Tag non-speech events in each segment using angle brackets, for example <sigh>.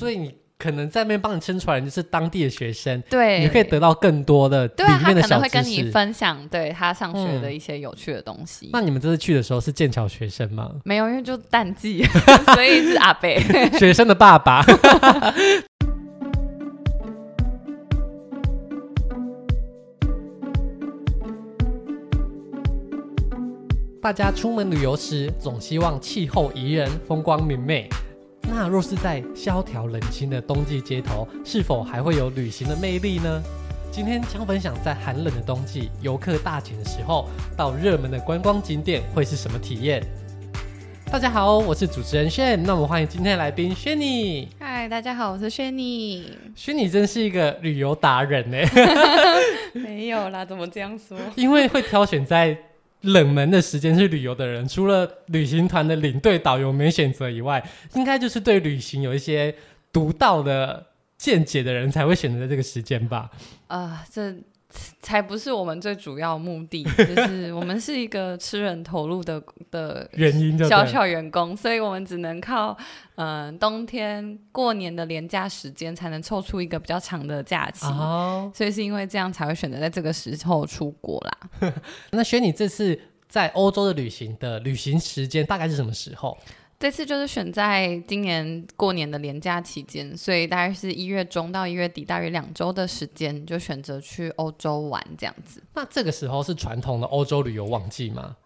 所以你。可能在那边帮你撑出来就是当地的学生，对，你可以得到更多的。对，他可能会跟你分享对他上学的一些有趣的东西。嗯、那你们这次去的时候是剑桥学生吗？没有，因为就淡季，<laughs> 所以是阿伯 <laughs> 学生的爸爸。<laughs> 大家出门旅游时，总希望气候宜人、风光明媚。那若是在萧条冷清的冬季街头，是否还会有旅行的魅力呢？今天将分享在寒冷的冬季，游客大减的时候，到热门的观光景点会是什么体验？大家好，我是主持人炫，那我们欢迎今天的来宾轩尼。嗨，大家好，我是轩尼。轩尼真是一个旅游达人呢。<laughs> 没有啦，怎么这样说？<laughs> 因为会挑选在。冷门的时间去旅游的人，除了旅行团的领队导游没选择以外，应该就是对旅行有一些独到的见解的人才会选择这个时间吧？啊、这。才不是我们最主要目的，就是我们是一个吃人头路的的 <laughs> 原因，小小员工，所以我们只能靠嗯、呃、冬天过年的连假时间才能凑出一个比较长的假期，哦、所以是因为这样才会选择在这个时候出国啦。<laughs> 那轩你这次在欧洲的旅行的旅行时间大概是什么时候？这次就是选在今年过年的年假期间，所以大概是一月中到一月底，大约两周的时间，就选择去欧洲玩这样子。那这个时候是传统的欧洲旅游旺季吗？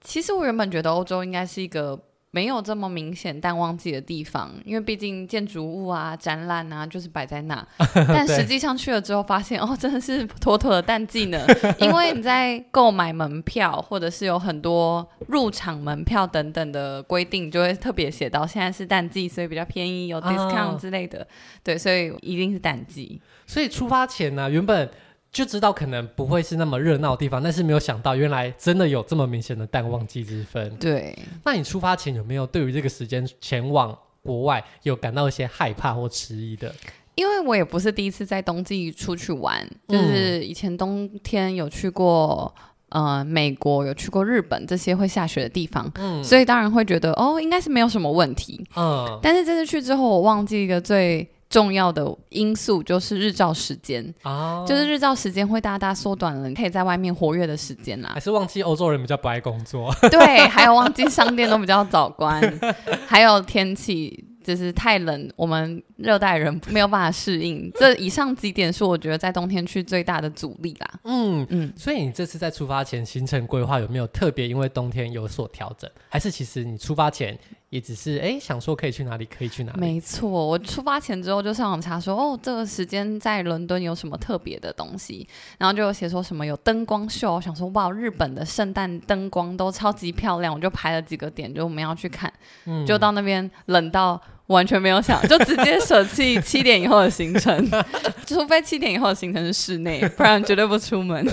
其实我原本觉得欧洲应该是一个。没有这么明显淡旺季的地方，因为毕竟建筑物啊、展览啊，就是摆在那。<laughs> 但实际上去了之后，发现哦，真的是妥妥的淡季呢。因为你在购买门票，或者是有很多入场门票等等的规定，就会特别写到现在是淡季，所以比较便宜，有 discount 之类的。哦、对，所以一定是淡季。所以出发前呢、啊，原本。就知道可能不会是那么热闹的地方，但是没有想到原来真的有这么明显的淡旺季之分。对，那你出发前有没有对于这个时间前往国外有感到一些害怕或迟疑的？因为我也不是第一次在冬季出去玩，就是以前冬天有去过呃美国，有去过日本这些会下雪的地方，嗯，所以当然会觉得哦应该是没有什么问题，嗯，但是这次去之后，我忘记一个最。重要的因素就是日照时间，oh. 就是日照时间会大大缩短了你可以在外面活跃的时间啦。还是忘记欧洲人比较不爱工作？<laughs> 对，还有忘记商店都比较早关，<laughs> 还有天气。就是太冷，我们热带人没有办法适应。这以上几点是我觉得在冬天去最大的阻力啦。嗯嗯，所以你这次在出发前行程规划有没有特别因为冬天有所调整？还是其实你出发前也只是哎想说可以去哪里可以去哪里？没错，我出发前之后就上网查说哦，这个时间在伦敦有什么特别的东西，然后就有写说什么有灯光秀，我想说哇，日本的圣诞灯光都超级漂亮，我就排了几个点，就我们要去看，嗯、就到那边冷到。完全没有想，就直接舍弃七点以后的行程，<laughs> 除非七点以后的行程是室内，<laughs> 不然绝对不出门。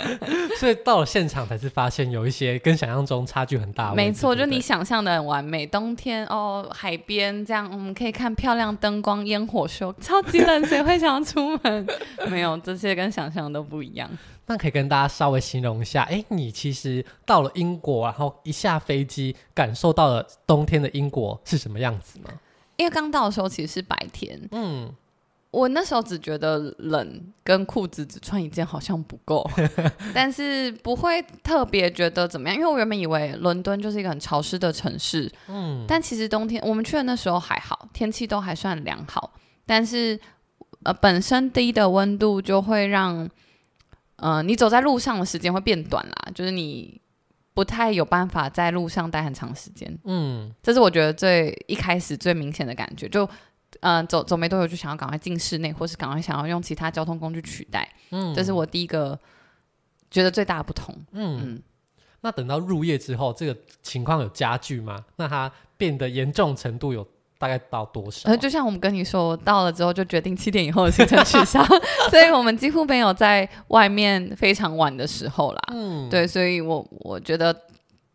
<laughs> 所以到了现场才是发现有一些跟想象中差距很大。没错，就你想象的很完美，冬天哦，海边这样，我们可以看漂亮灯光烟火秀，超级冷，谁会想要出门？没有，这些跟想象都不一样。那可以跟大家稍微形容一下，哎，你其实到了英国，然后一下飞机，感受到了冬天的英国是什么样子吗？因为刚到的时候其实是白天，嗯，我那时候只觉得冷，跟裤子只穿一件好像不够，<laughs> 但是不会特别觉得怎么样，因为我原本以为伦敦就是一个很潮湿的城市，嗯，但其实冬天我们去的那时候还好，天气都还算良好，但是呃本身低的温度就会让，呃你走在路上的时间会变短啦，就是你。不太有办法在路上待很长时间，嗯，这是我觉得最一开始最明显的感觉，就，嗯、呃，走走没多久就想要赶快进室内，或是赶快想要用其他交通工具取代，嗯，这是我第一个觉得最大的不同，嗯，嗯，那等到入夜之后，这个情况有加剧吗？那它变得严重程度有？大概到多少？呃，就像我们跟你说，我到了之后就决定七点以后的行程取消，<laughs> 所以我们几乎没有在外面非常晚的时候啦。嗯，对，所以我我觉得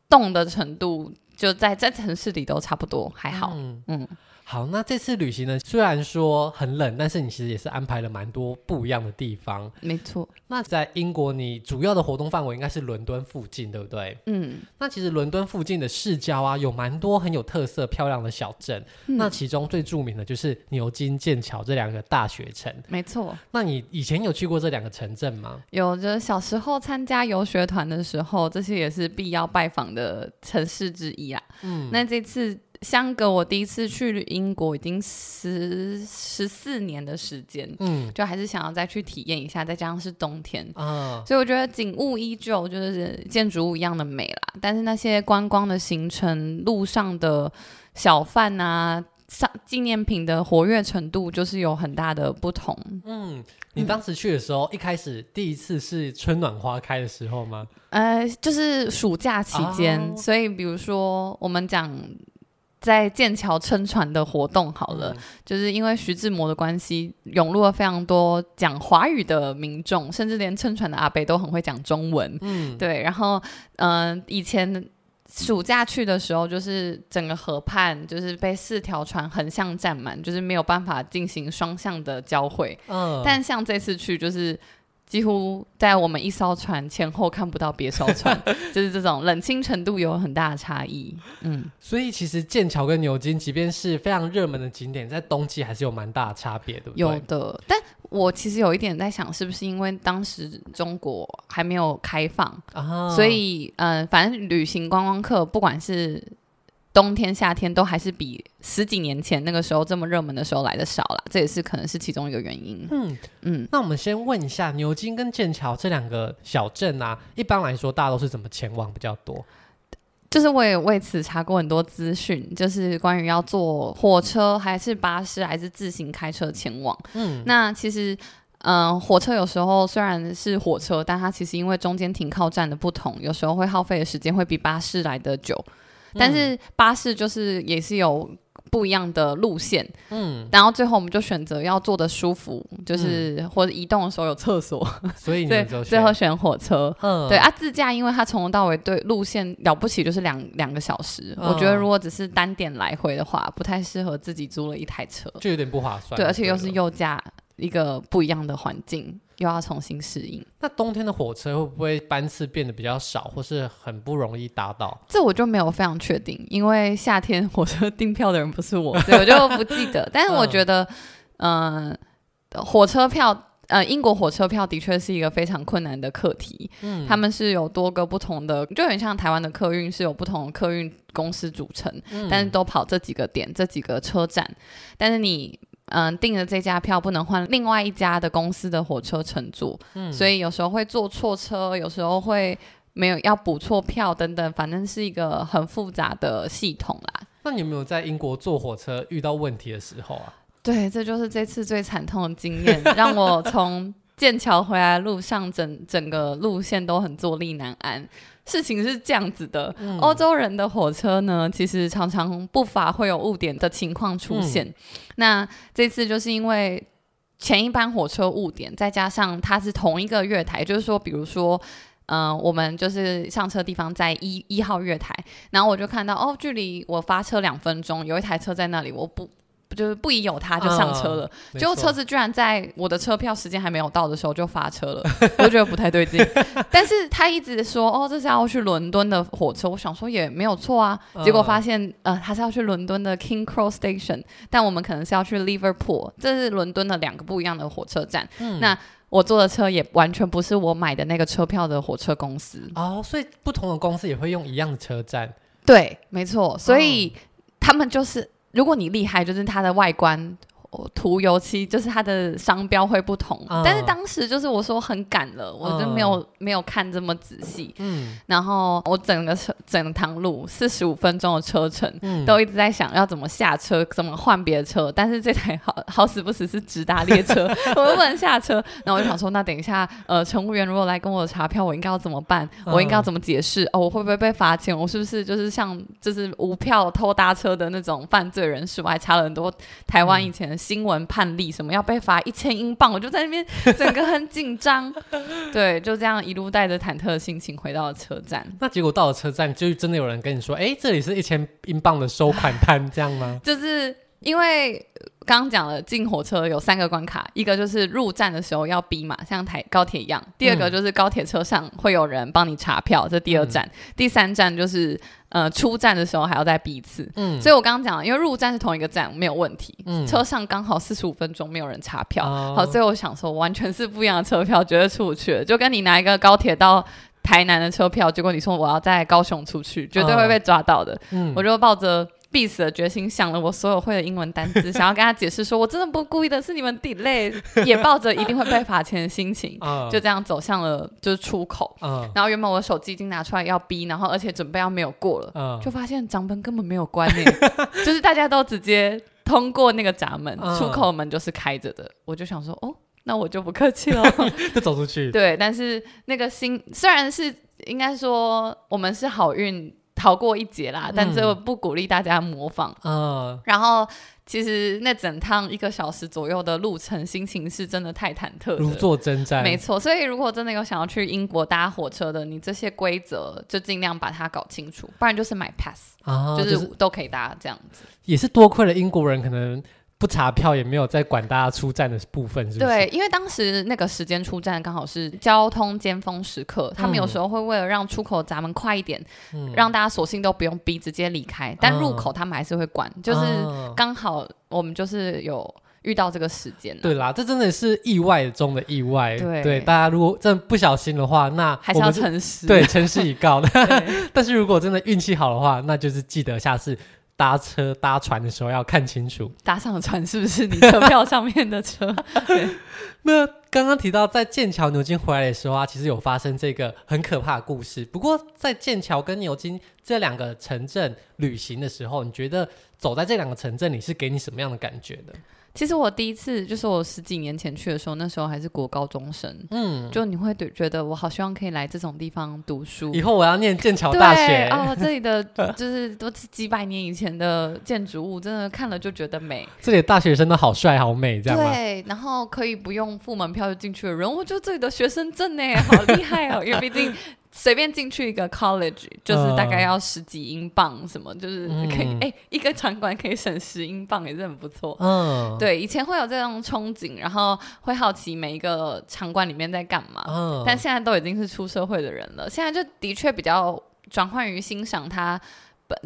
冻的程度就在在城市里都差不多，还好。嗯，嗯好，那这次旅行呢，虽然说很冷，但是你其实也是安排了蛮多不一样的地方。没错。那在英国，你主要的活动范围应该是伦敦附近，对不对？嗯。那其实伦敦附近的市郊啊，有蛮多很有特色、漂亮的小镇。嗯。那其中最著名的就是牛津、剑桥这两个大学城。没错。那你以前有去过这两个城镇吗？有，就是小时候参加游学团的时候，这些也是必要拜访的城市之一啊。嗯。那这次。相隔我第一次去英国已经十十四年的时间，嗯，就还是想要再去体验一下，再加上是冬天，啊，所以我觉得景物依旧，就是建筑物一样的美啦。但是那些观光的行程、路上的小贩啊、上纪念品的活跃程度，就是有很大的不同。嗯，你当时去的时候，嗯、一开始第一次是春暖花开的时候吗？呃，就是暑假期间，哦、所以比如说我们讲。在剑桥撑船的活动好了，嗯、就是因为徐志摩的关系，涌入了非常多讲华语的民众，甚至连撑船的阿北都很会讲中文。嗯，对。然后，嗯、呃，以前暑假去的时候，就是整个河畔就是被四条船横向占满，就是没有办法进行双向的交汇。嗯，但像这次去就是。几乎在我们一艘船前后看不到别艘船，<laughs> 就是这种冷清程度有很大的差异。嗯，所以其实剑桥跟牛津，即便是非常热门的景点，在冬季还是有蛮大的差别，对不对？有的，但我其实有一点在想，是不是因为当时中国还没有开放，啊、所以嗯、呃，反正旅行观光客不管是。冬天、夏天都还是比十几年前那个时候这么热门的时候来的少了，这也是可能是其中一个原因。嗯嗯，嗯，那我们先问一下牛津跟剑桥这两个小镇啊，一般来说大家都是怎么前往比较多？就是我也为此查过很多资讯，就是关于要坐火车还是巴士还是自行开车前往。嗯，那其实嗯、呃，火车有时候虽然是火车，但它其实因为中间停靠站的不同，有时候会耗费的时间会比巴士来得久。但是巴士就是也是有不一样的路线，嗯，然后最后我们就选择要坐的舒服，就是、嗯、或者移动的时候有厕所，所以对，最后选火车，嗯，对啊，自驾因为它从头到尾对路线了不起就是两两个小时，嗯、我觉得如果只是单点来回的话，不太适合自己租了一台车，就有点不划算，对，而且又是右驾。一个不一样的环境，又要重新适应。那冬天的火车会不会班次变得比较少，或是很不容易搭到？这我就没有非常确定，因为夏天火车订票的人不是我，所以我就不记得。但是我觉得，嗯、呃，火车票，呃，英国火车票的确是一个非常困难的课题。嗯，他们是有多个不同的，就很像台湾的客运是有不同的客运公司组成，嗯、但是都跑这几个点、这几个车站，但是你。嗯，订了这家票不能换另外一家的公司的火车乘坐，嗯，所以有时候会坐错车，有时候会没有要补错票等等，反正是一个很复杂的系统啦。那你有没有在英国坐火车遇到问题的时候啊？对，这就是这次最惨痛的经验，让我从剑桥回来的路上整整个路线都很坐立难安。事情是这样子的，嗯、欧洲人的火车呢，其实常常不乏会有误点的情况出现。嗯、那这次就是因为前一班火车误点，再加上它是同一个月台，就是说，比如说，嗯、呃，我们就是上车地方在一一号月台，然后我就看到哦，距离我发车两分钟，有一台车在那里，我不。就是不疑有他，就上车了。嗯、结果车子居然在我的车票时间还没有到的时候就发车了，<laughs> 我就觉得不太对劲。<laughs> 但是他一直说，哦，这是要去伦敦的火车。我想说也没有错啊。结果发现，呃，他是要去伦敦的 King Cross Station，但我们可能是要去 Liverpool，这是伦敦的两个不一样的火车站。嗯、那我坐的车也完全不是我买的那个车票的火车公司。哦，所以不同的公司也会用一样的车站。对，没错。所以他们就是。如果你厉害，就是它的外观。涂油漆就是它的商标会不同，嗯、但是当时就是我说很赶了，嗯、我就没有没有看这么仔细。嗯，然后我整个车整趟路四十五分钟的车程，嗯、都一直在想要怎么下车，怎么换别的车。但是这台好好死不死是直达列车，<laughs> 我又不能下车。然后我就想说，那等一下，呃，乘务员如果来跟我查票，我应该要怎么办？嗯、我应该要怎么解释？哦，我会不会被罚钱？我是不是就是像就是无票偷搭车的那种犯罪人士？我还查了很多台湾以前的。新闻判例什么要被罚一千英镑，我就在那边 <laughs> 整个很紧张，对，就这样一路带着忐忑的心情回到了车站。那结果到了车站，就真的有人跟你说：“哎，这里是一千英镑的收款单，这样吗？” <laughs> 就是因为刚刚讲了进火车有三个关卡，一个就是入站的时候要逼嘛，像台高铁一样；第二个就是高铁车上会有人帮你查票，这第二站；嗯、第三站就是呃出站的时候还要再逼一次。嗯，所以我刚刚讲，因为入站是同一个站，没有问题。嗯，车上刚好四十五分钟没有人查票，嗯、好，所以我想说完全是不一样的车票，绝对出不去了，就跟你拿一个高铁到台南的车票，结果你说我要在高雄出去，绝对会被抓到的。嗯，我就抱着。必死的决心，想了我所有会的英文单词，<laughs> 想要跟他解释说，我真的不故意的，是你们 delay，也抱着一定会被罚钱的心情，<laughs> 就这样走向了就是出口。然后原本我的手机已经拿出来要逼，然后而且准备要没有过了，就发现闸门根本没有关呢，<laughs> 就是大家都直接通过那个闸门，出口门就是开着的。我就想说，哦，那我就不客气了，就走出去。对，但是那个心虽然是应该说我们是好运。逃过一劫啦，但这不鼓励大家模仿。嗯，然后其实那整趟一个小时左右的路程，心情是真的太忐忑，如坐针毡。没错，所以如果真的有想要去英国搭火车的，你这些规则就尽量把它搞清楚，不然就是买 pass，啊，就是都可以搭这样子。也是多亏了英国人，可能。不查票也没有在管大家出站的部分，是不是？对，因为当时那个时间出站刚好是交通尖峰时刻，嗯、他们有时候会为了让出口闸门快一点，嗯、让大家索性都不用逼，直接离开。但入口他们还是会管，嗯、就是刚好我们就是有遇到这个时间。对啦，这真的是意外中的意外。对，对，大家如果真的不小心的话，那还是要诚实。对，诚实以告的。<laughs> <laughs> 但是如果真的运气好的话，那就是记得下次。搭车搭船的时候要看清楚，搭上的船是不是你车票上面的车？对。<laughs> 那刚刚提到在剑桥、牛津回来的时候啊，其实有发生这个很可怕的故事。不过在剑桥跟牛津这两个城镇旅行的时候，你觉得走在这两个城镇里是给你什么样的感觉的？其实我第一次就是我十几年前去的时候，那时候还是国高中生，嗯，就你会对觉得我好希望可以来这种地方读书，以后我要念剑桥大学哦，<laughs> 这里的就是都是几百年以前的建筑物，真的看了就觉得美。这里的大学生都好帅好美，这样吗？对，然后可以不用付门票就进去的人，我觉得这里的学生证呢，好厉害哦，因为毕竟。随便进去一个 college 就是大概要十几英镑，什么、呃、就是可以哎、一个场馆可以省十英镑也是很不错。嗯，对，以前会有这种憧憬，然后会好奇每一个场馆里面在干嘛。嗯，但现在都已经是出社会的人了，现在就的确比较转换于欣赏它。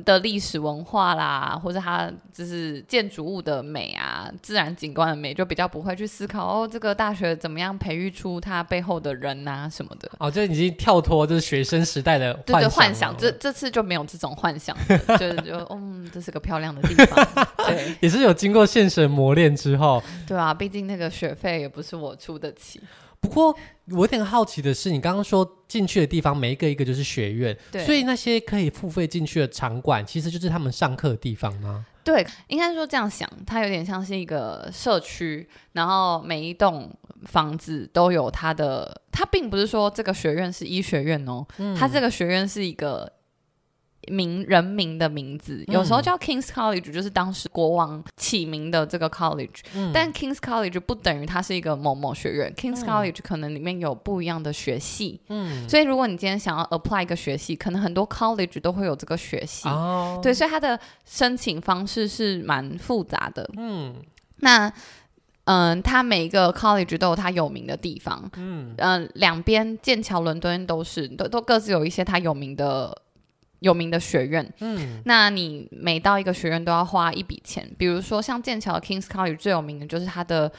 的历史文化啦，或者它就是建筑物的美啊，自然景观的美，就比较不会去思考哦，这个大学怎么样培育出它背后的人啊什么的。哦，就已经跳脱就是学生时代的幻想。对对，幻想。这这次就没有这种幻想，<laughs> 就是就嗯，这是个漂亮的地方。<laughs> 对，也是有经过现实磨练之后。对啊，毕竟那个学费也不是我出得起。不过我有点好奇的是，你刚刚说进去的地方每一个一个就是学院，对所以那些可以付费进去的场馆，其实就是他们上课的地方吗？对，应该说这样想，它有点像是一个社区，然后每一栋房子都有它的，它并不是说这个学院是医学院哦，嗯、它这个学院是一个。名人名的名字，有时候叫 King's College，就是当时国王起名的这个 college。嗯、但 King's College 不等于它是一个某某学院。嗯、King's College 可能里面有不一样的学系。嗯，所以如果你今天想要 apply 一个学系，可能很多 college 都会有这个学系。哦，对，所以它的申请方式是蛮复杂的。嗯，那嗯，它每一个 college 都有它有名的地方。嗯嗯，两边剑桥、伦敦都是都都各自有一些它有名的。有名的学院，嗯，那你每到一个学院都要花一笔钱，比如说像剑桥 King's College 最有名的就是它的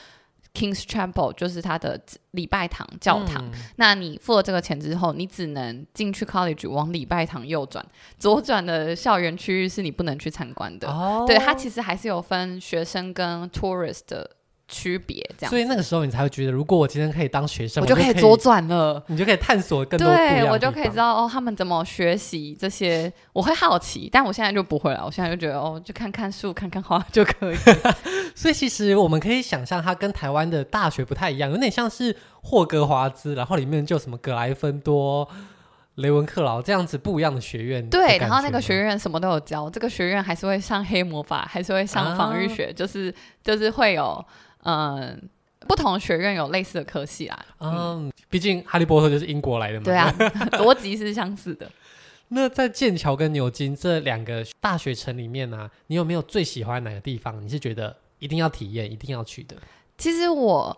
King's Chapel，就是它的礼拜堂教堂。嗯、那你付了这个钱之后，你只能进去 College 往礼拜堂右转，左转的校园区域是你不能去参观的。哦，对，它其实还是有分学生跟 tourist 的。区别这样，所以那个时候你才会觉得，如果我今天可以当学生，我就可以左转了，你就可以探索更多。对，我就可以知道哦，他们怎么学习这些，我会好奇，但我现在就不会了。我现在就觉得哦，就看看树、看看花就可以。<laughs> 所以其实我们可以想象，它跟台湾的大学不太一样，有点像是霍格华兹，然后里面就什么格莱芬多、雷文克劳这样子不一样的学院。对，然后那个学院什么都有教，这个学院还是会上黑魔法，还是会上防御学，啊、就是就是会有。嗯，不同学院有类似的科系啦。嗯，毕竟哈利波特就是英国来的嘛。对啊，<laughs> 逻辑是相似的。那在剑桥跟牛津这两个大学城里面呢、啊，你有没有最喜欢哪个地方？你是觉得一定要体验、一定要去的？其实我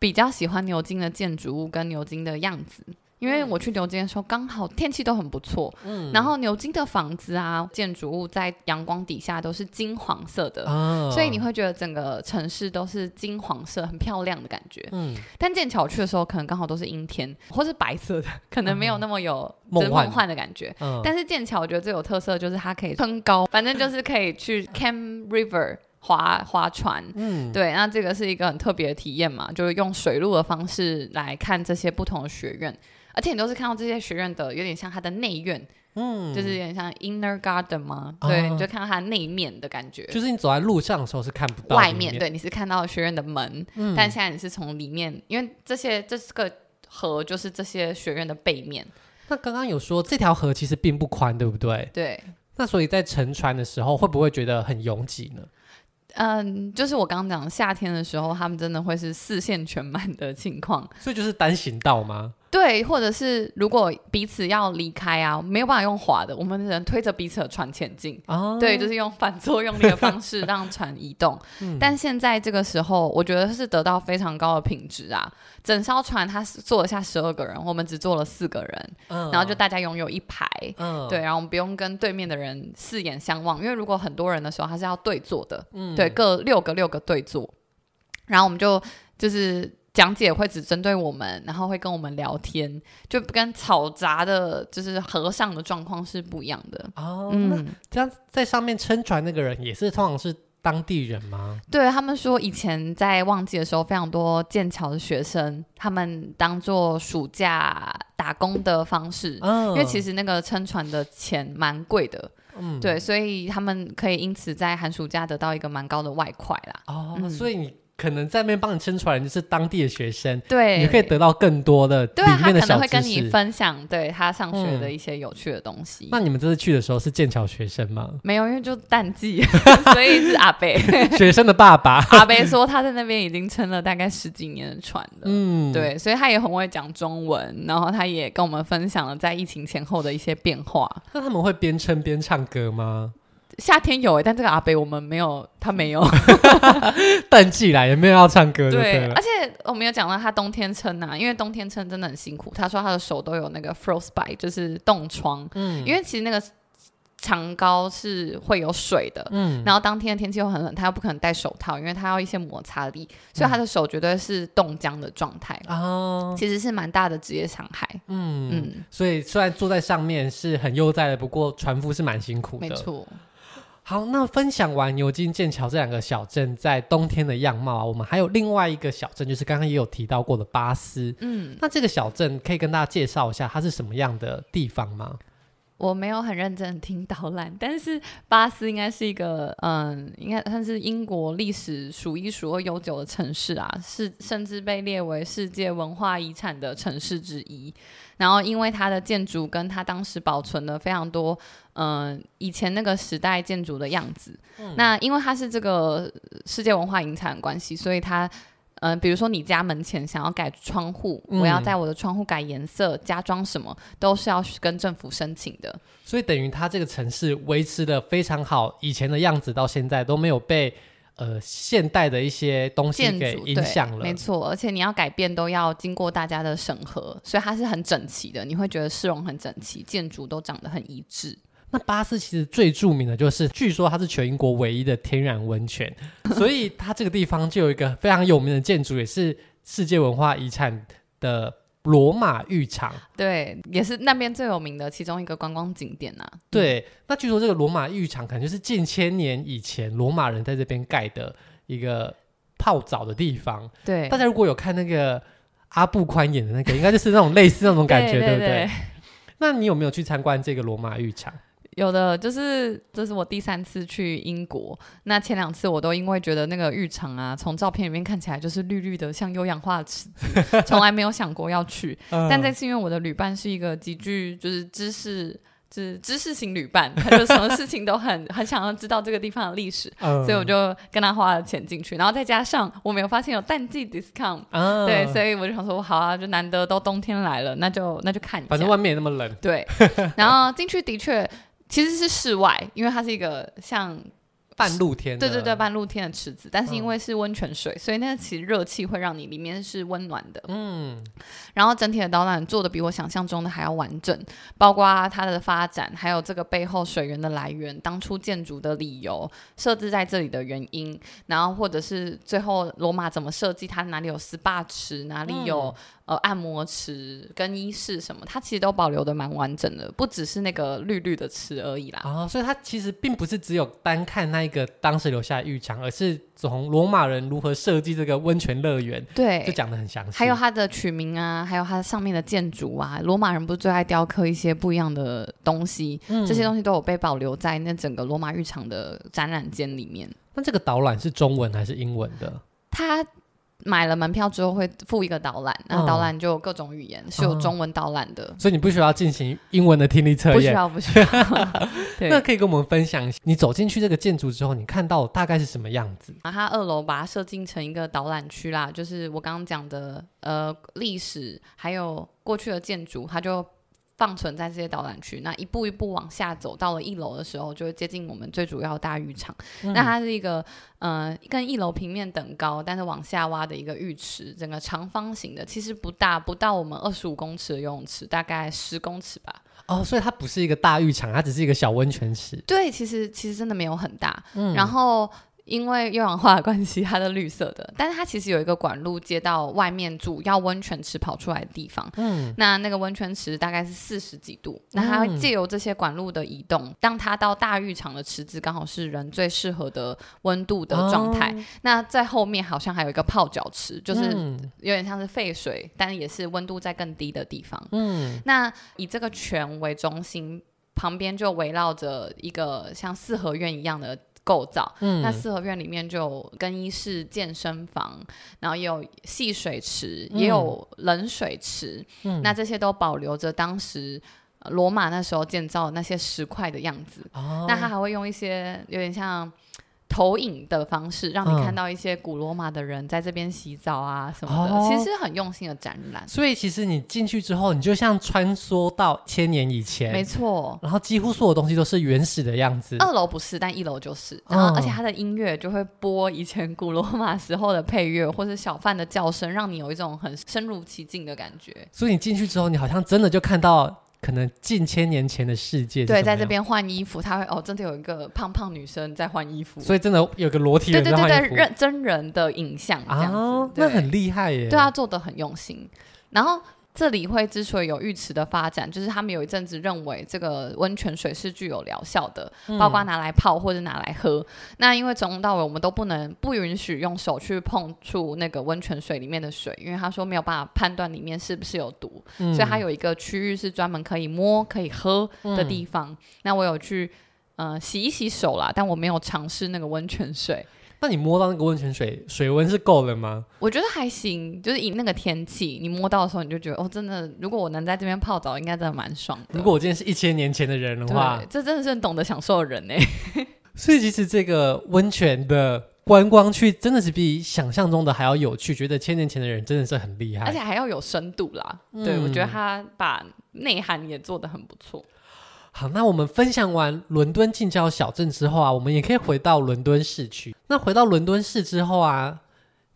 比较喜欢牛津的建筑物跟牛津的样子。因为我去牛津的时候，刚好天气都很不错。嗯，然后牛津的房子啊，建筑物在阳光底下都是金黄色的，哦、所以你会觉得整个城市都是金黄色，很漂亮的感觉。嗯，但剑桥去的时候，可能刚好都是阴天或是白色的，<laughs> 可能没有那么有梦幻，幻的感觉。嗯、但是剑桥我觉得最有特色就是它可以登高，反正就是可以去 Cam River。划划船，嗯，对，那这个是一个很特别的体验嘛，就是用水路的方式来看这些不同的学院，而且你都是看到这些学院的有点像它的内院，嗯，就是有点像 inner garden 嘛，哦、对，你就看到它内面的感觉，就是你走在路上的时候是看不到外面，对，你是看到学院的门，嗯，但现在你是从里面，因为这些这个河就是这些学院的背面。那刚刚有说这条河其实并不宽，对不对？对。那所以在乘船的时候会不会觉得很拥挤呢？嗯，就是我刚刚讲夏天的时候，他们真的会是四线全满的情况，所以就是单行道吗？对，或者是如果彼此要离开啊，没有办法用划的，我们只能推着彼此的船前进。哦，对，就是用反作用力的方式 <laughs> 让船移动。嗯，但现在这个时候，我觉得是得到非常高的品质啊。整艘船它是坐得下十二个人，我们只坐了四个人，嗯，然后就大家拥有一排。嗯，对，然后我们不用跟对面的人四眼相望，因为如果很多人的时候，他是要对坐的。嗯，对，各六个六个对坐，然后我们就就是。讲解会只针对我们，然后会跟我们聊天，就跟吵杂的，就是和尚的状况是不一样的哦。嗯，这样在上面撑船那个人也是通常是当地人吗？对，他们说，以前在旺季的时候，非常多剑桥的学生，他们当做暑假打工的方式，嗯，因为其实那个撑船的钱蛮贵的，嗯，对，所以他们可以因此在寒暑假得到一个蛮高的外快啦。哦，嗯，所以你。可能在那边帮你撑船就是当地的学生，对，你可以得到更多的。对，他可能会跟你分享对他上学的一些有趣的东西。嗯、那你们这次去的时候是剑桥学生吗？没有，因为就淡季，<laughs> 所以是阿伯 <laughs> 学生的爸爸。<laughs> 阿伯说他在那边已经撑了大概十几年的船了，嗯，对，所以他也很会讲中文，然后他也跟我们分享了在疫情前后的一些变化。那他们会边撑边唱歌吗？夏天有哎、欸，但这个阿北我们没有，他没有。<laughs> 淡季来也没有要唱歌对，对，而且我们有讲到他冬天撑啊，因为冬天撑真的很辛苦。他说他的手都有那个 frostbite，就是冻疮。嗯，因为其实那个长高是会有水的。嗯，然后当天的天气又很冷，他又不可能戴手套，因为他要一些摩擦力，所以他的手绝对是冻僵的状态。哦、嗯，其实是蛮大的职业伤害。嗯嗯，所以虽然坐在上面是很悠哉的，不过船夫是蛮辛苦的。没错。好，那分享完牛津、剑桥这两个小镇在冬天的样貌啊，我们还有另外一个小镇，就是刚刚也有提到过的巴斯。嗯，那这个小镇可以跟大家介绍一下，它是什么样的地方吗？我没有很认真听导览，但是巴斯应该是一个，嗯，应该算是英国历史数一数二悠久的城市啊，是甚至被列为世界文化遗产的城市之一。然后，因为它的建筑跟它当时保存了非常多，嗯，以前那个时代建筑的样子。嗯、那因为它是这个世界文化遗产的关系，所以它。嗯、呃，比如说你家门前想要改窗户，嗯、我要在我的窗户改颜色、加装什么，都是要跟政府申请的。所以等于它这个城市维持的非常好，以前的样子到现在都没有被呃现代的一些东西给影响了。没错，而且你要改变都要经过大家的审核，所以它是很整齐的。你会觉得市容很整齐，建筑都长得很一致。那巴斯其实最著名的就是，据说它是全英国唯一的天然温泉，所以它这个地方就有一个非常有名的建筑，也是世界文化遗产的罗马浴场。对，也是那边最有名的其中一个观光景点呐、啊。对，那据说这个罗马浴场可能就是近千年以前罗马人在这边盖的一个泡澡的地方。对，大家如果有看那个阿布宽演的那个，应该就是那种类似那种感觉，<laughs> 对不对？那你有没有去参观这个罗马浴场？有的，就是这是我第三次去英国。那前两次我都因为觉得那个浴场啊，从照片里面看起来就是绿绿的，像有氧化的池子，从来没有想过要去。<laughs> 但这次因为我的旅伴是一个极具就是知识是知识型旅伴，他就什么事情都很很想要知道这个地方的历史，嗯、所以我就跟他花了钱进去，然后再加上我没有发现有淡季 discount，、嗯、对，所以我就想说好啊，就难得都冬天来了，那就那就看一下，反正外面也那么冷，对，<laughs> 然后进去的确其实是室外，因为它是一个像。半露天，对对对，半露天的池子，但是因为是温泉水，嗯、所以那个其实热气会让你里面是温暖的。嗯，然后整体的导览做的比我想象中的还要完整，包括它的发展，还有这个背后水源的来源，当初建筑的理由，设置在这里的原因，然后或者是最后罗马怎么设计，它哪里有 SPA 池，哪里有、嗯。呃，按摩池、更衣室什么，它其实都保留的蛮完整的，不只是那个绿绿的池而已啦。啊、哦，所以它其实并不是只有单看那一个当时留下的浴场，而是从罗马人如何设计这个温泉乐园，对，就讲得很详细。还有它的取名啊，还有它上面的建筑啊，罗马人不是最爱雕刻一些不一样的东西，嗯、这些东西都有被保留在那整个罗马浴场的展览间里面。那这个导览是中文还是英文的？它。买了门票之后会附一个导览，那导览就有各种语言，嗯、是有中文导览的，所以你不需要进行英文的听力测验，<laughs> 不需要，不需要。<laughs> 那可以跟我们分享一下，你走进去这个建筑之后，你看到大概是什么样子？啊，它二楼把它设计成一个导览区啦，就是我刚刚讲的，呃，历史还有过去的建筑，它就。放存在这些导览区，那一步一步往下走，到了一楼的时候，就会接近我们最主要的大浴场。嗯、那它是一个，呃，跟一楼平面等高，但是往下挖的一个浴池，整个长方形的，其实不大，不到我们二十五公尺的游泳池，大概十公尺吧。哦，所以它不是一个大浴场，它只是一个小温泉池。对，其实其实真的没有很大。嗯，然后。因为优氧化的关系，它的绿色的，但是它其实有一个管路接到外面主要温泉池跑出来的地方。嗯，那那个温泉池大概是四十几度，那它会借由这些管路的移动，让它到大浴场的池子刚好是人最适合的温度的状态。哦、那在后面好像还有一个泡脚池，就是有点像是沸水，但也是温度在更低的地方。嗯，那以这个泉为中心，旁边就围绕着一个像四合院一样的。构造，嗯，那四合院里面就有更衣室、健身房，然后也有戏水池，嗯、也有冷水池，嗯，那这些都保留着当时罗马那时候建造的那些石块的样子。哦，那他还会用一些有点像。投影的方式，让你看到一些古罗马的人在这边洗澡啊什么的，嗯、其实很用心的展览。所以其实你进去之后，你就像穿梭到千年以前，没错。然后几乎所有东西都是原始的样子。二楼不是，但一楼就是。然后而且它的音乐就会播以前古罗马时候的配乐，或是小贩的叫声，让你有一种很深入其境的感觉。所以你进去之后，你好像真的就看到。可能近千年前的世界，对，在这边换衣服，他会哦，真的有一个胖胖女生在换衣服，所以真的有个裸体人在换衣服，对对对认，真人的影像这样子，啊、那很厉害耶，对他，做的很用心，然后。这里会之所以有浴池的发展，就是他们有一阵子认为这个温泉水是具有疗效的，嗯、包括拿来泡或者拿来喝。那因为从头到尾我们都不能不允许用手去碰触那个温泉水里面的水，因为他说没有办法判断里面是不是有毒，嗯、所以他有一个区域是专门可以摸可以喝的地方。嗯、那我有去呃洗一洗手啦，但我没有尝试那个温泉水。那你摸到那个温泉水，水温是够了吗？我觉得还行，就是以那个天气，你摸到的时候，你就觉得哦，真的，如果我能在这边泡澡，应该真的蛮爽的。如果我今天是一千年前的人的话，这真的是很懂得享受的人呢。<laughs> 所以其实这个温泉的观光区真的是比想象中的还要有趣，觉得千年前的人真的是很厉害，而且还要有深度啦。嗯、对，我觉得他把内涵也做得很不错。好，那我们分享完伦敦近郊小镇之后啊，我们也可以回到伦敦市区。那回到伦敦市之后啊，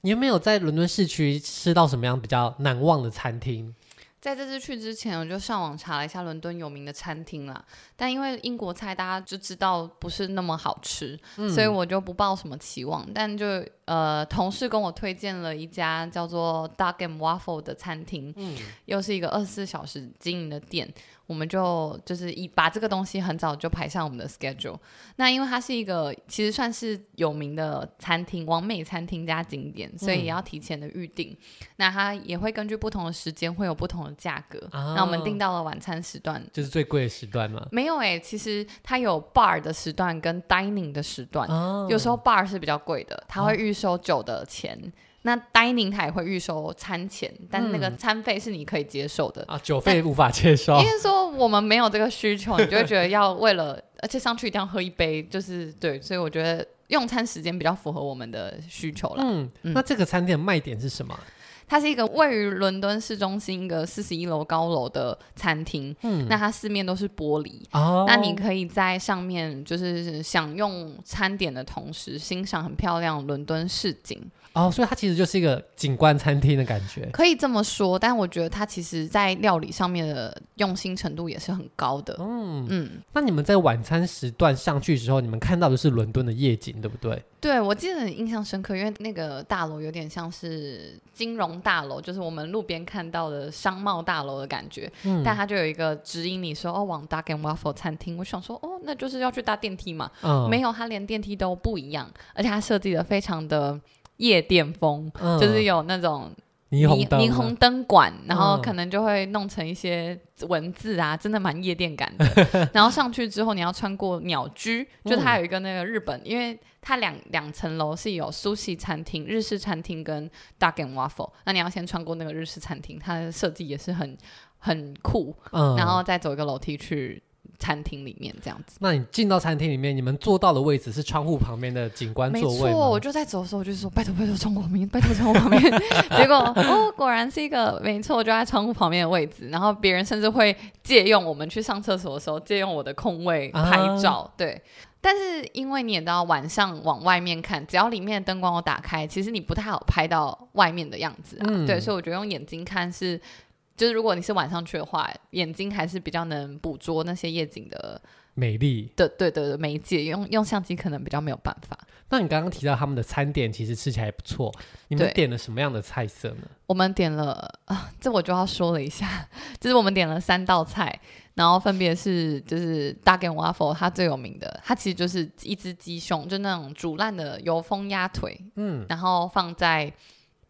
你有没有在伦敦市区吃到什么样比较难忘的餐厅？在这次去之前，我就上网查了一下伦敦有名的餐厅啦。但因为英国菜大家就知道不是那么好吃，嗯、所以我就不抱什么期望。但就呃，同事跟我推荐了一家叫做 Duck and Waffle 的餐厅，嗯，又是一个二十四小时经营的店。我们就就是一把这个东西很早就排上我们的 schedule。那因为它是一个其实算是有名的餐厅，完美餐厅加景点，所以也要提前的预定。嗯、那它也会根据不同的时间会有不同的价格。哦、那我们订到了晚餐时段，就是最贵的时段吗？没有诶、欸，其实它有 bar 的时段跟 dining 的时段。哦、有时候 bar 是比较贵的，它会预收酒的钱。哦那 dining 它也会预收餐钱，但是那个餐费是你可以接受的、嗯、啊，酒费无法接受。<laughs> 因为说我们没有这个需求，你就会觉得要为了，而且上去一定要喝一杯，就是对，所以我觉得用餐时间比较符合我们的需求了。嗯，嗯，那这个餐厅的卖点是什么？它是一个位于伦敦市中心一个四十一楼高楼的餐厅，嗯，那它四面都是玻璃，哦，那你可以在上面就是享用餐点的同时，欣赏很漂亮伦敦市景。哦，所以它其实就是一个景观餐厅的感觉，可以这么说。但我觉得它其实在料理上面的用心程度也是很高的。嗯嗯。那你们在晚餐时段上去的时候，你们看到的是伦敦的夜景，对不对？对，我记得很印象深刻，因为那个大楼有点像是金融大楼，就是我们路边看到的商贸大楼的感觉。嗯。但它就有一个指引你说哦，往 Duck and Waffle 餐厅。我想说哦，那就是要去搭电梯嘛。嗯。没有，它连电梯都不一样，而且它设计的非常的。夜店风、嗯、就是有那种霓虹霓虹灯管，然后可能就会弄成一些文字啊，嗯、真的蛮夜店感的。<laughs> 然后上去之后，你要穿过鸟居，就它有一个那个日本，嗯、因为它两两层楼是有 sushi 餐厅、日式餐厅跟 Duck and Waffle，那你要先穿过那个日式餐厅，它的设计也是很很酷，嗯、然后再走一个楼梯去。餐厅里面这样子，那你进到餐厅里面，你们坐到的位置是窗户旁边的景观座位？没错，我就在走的时候，我就说拜托拜托窗户旁边，拜托窗户旁边。结果哦，果然是一个没错，就在窗户旁边的位置。然后别人甚至会借用我们去上厕所的时候，借用我的空位拍照。啊、对，但是因为你也知道，晚上往外面看，只要里面的灯光我打开，其实你不太好拍到外面的样子啊。嗯、对，所以我觉得用眼睛看是。就是如果你是晚上去的话，眼睛还是比较能捕捉那些夜景的美丽的，对对对，媒介用用相机可能比较没有办法。那你刚刚提到他们的餐点其实吃起来不错，你们点了什么样的菜色呢？我们点了啊，这我就要说了一下，<laughs> 就是我们点了三道菜，然后分别是就是 Duck and Waffle，它最有名的，它其实就是一只鸡胸，就那种煮烂的油封鸭腿，嗯，然后放在。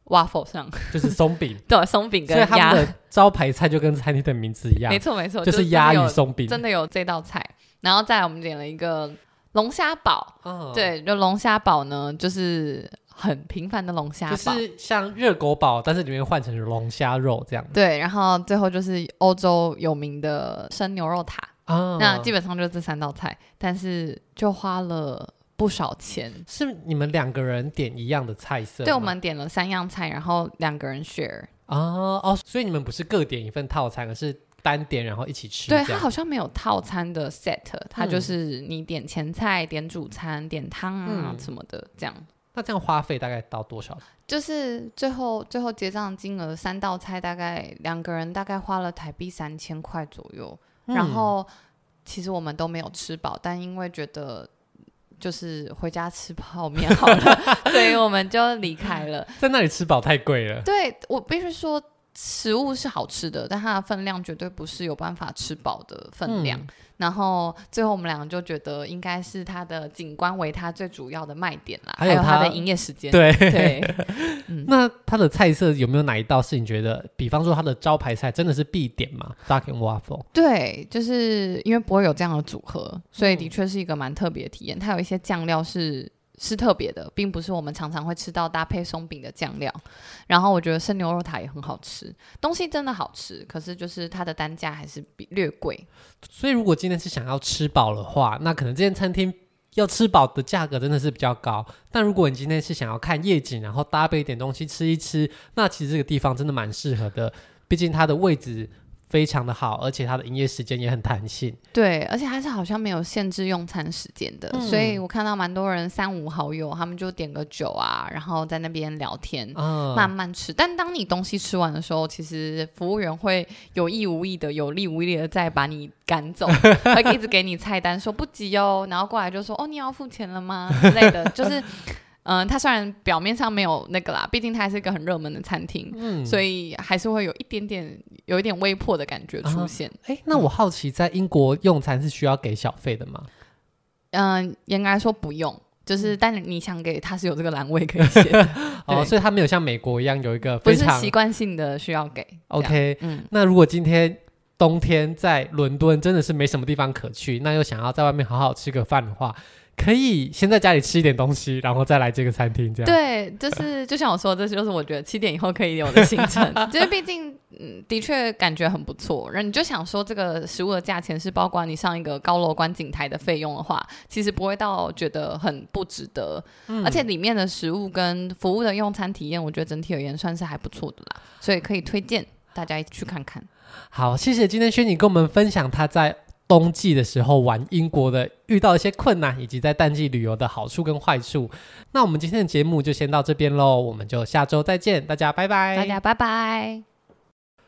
Waffle 上就是松饼，<laughs> 对，松饼跟鸭。所以他们的招牌菜就跟餐厅的名字一样，没错没错，就是鸭与松饼，真的有这道菜。然后再来我们点了一个龙虾堡，哦、对，就龙虾堡呢，就是很平凡的龙虾堡，就是像热狗堡，但是里面换成龙虾肉这样。对，然后最后就是欧洲有名的生牛肉塔，哦、那基本上就是这三道菜，但是就花了。不少钱，是你们两个人点一样的菜色？对，我们点了三样菜，然后两个人 share。哦哦，所以你们不是各点一份套餐，而是单点然后一起吃？对，它好像没有套餐的 set，它就是你点前菜、点主餐、点汤啊什么的这样。那这样花费大概到多少？就是最后最后结账金额，三道菜大概两个人大概花了台币三千块左右。然后其实我们都没有吃饱，但因为觉得。就是回家吃泡面好了，<laughs> 所以我们就离开了。在那里吃饱太贵了。对，我必须说，食物是好吃的，但它的分量绝对不是有办法吃饱的分量。嗯然后最后我们两个就觉得应该是它的景观为它最主要的卖点啦，还有它的营业时间。对对，嗯、<laughs> 那它的菜色有没有哪一道是你觉得，比方说它的招牌菜真的是必点吗？Duck and Waffle。对，就是因为不会有这样的组合，所以的确是一个蛮特别的体验。它有一些酱料是。是特别的，并不是我们常常会吃到搭配松饼的酱料。然后我觉得生牛肉塔也很好吃，东西真的好吃，可是就是它的单价还是比略贵。所以如果今天是想要吃饱的话，那可能这间餐厅要吃饱的价格真的是比较高。但如果你今天是想要看夜景，然后搭配一点东西吃一吃，那其实这个地方真的蛮适合的，毕竟它的位置。非常的好，而且它的营业时间也很弹性。对，而且它是好像没有限制用餐时间的，嗯、所以我看到蛮多人三五好友，他们就点个酒啊，然后在那边聊天，嗯、慢慢吃。但当你东西吃完的时候，其实服务员会有意无意的、有力无力的再把你赶走，会一直给你菜单说不急哦，然后过来就说哦，你要付钱了吗之类的，就是。嗯，它虽然表面上没有那个啦，毕竟它还是一个很热门的餐厅，嗯，所以还是会有一点点有一点微破的感觉出现。哎、啊，那我好奇，在英国用餐是需要给小费的吗？嗯，严格来说不用，就是但你想给，他是有这个栏位可以写。<laughs> 哦，所以他没有像美国一样有一个非常习惯性的需要给。OK，嗯，那如果今天冬天在伦敦真的是没什么地方可去，那又想要在外面好好吃个饭的话。可以先在家里吃一点东西，然后再来这个餐厅，这样。对，就是就像我说的，这就是我觉得七点以后可以有的行程，<laughs> 就是毕竟，嗯，的确感觉很不错。然后你就想说，这个食物的价钱是包括你上一个高楼观景台的费用的话，其实不会到觉得很不值得。嗯，而且里面的食物跟服务的用餐体验，我觉得整体而言算是还不错的啦，所以可以推荐大家一起去看看。好，谢谢今天轩尼跟我们分享他在。冬季的时候玩英国的遇到一些困难，以及在淡季旅游的好处跟坏处。那我们今天的节目就先到这边喽，我们就下周再见，大家拜拜，大家拜拜。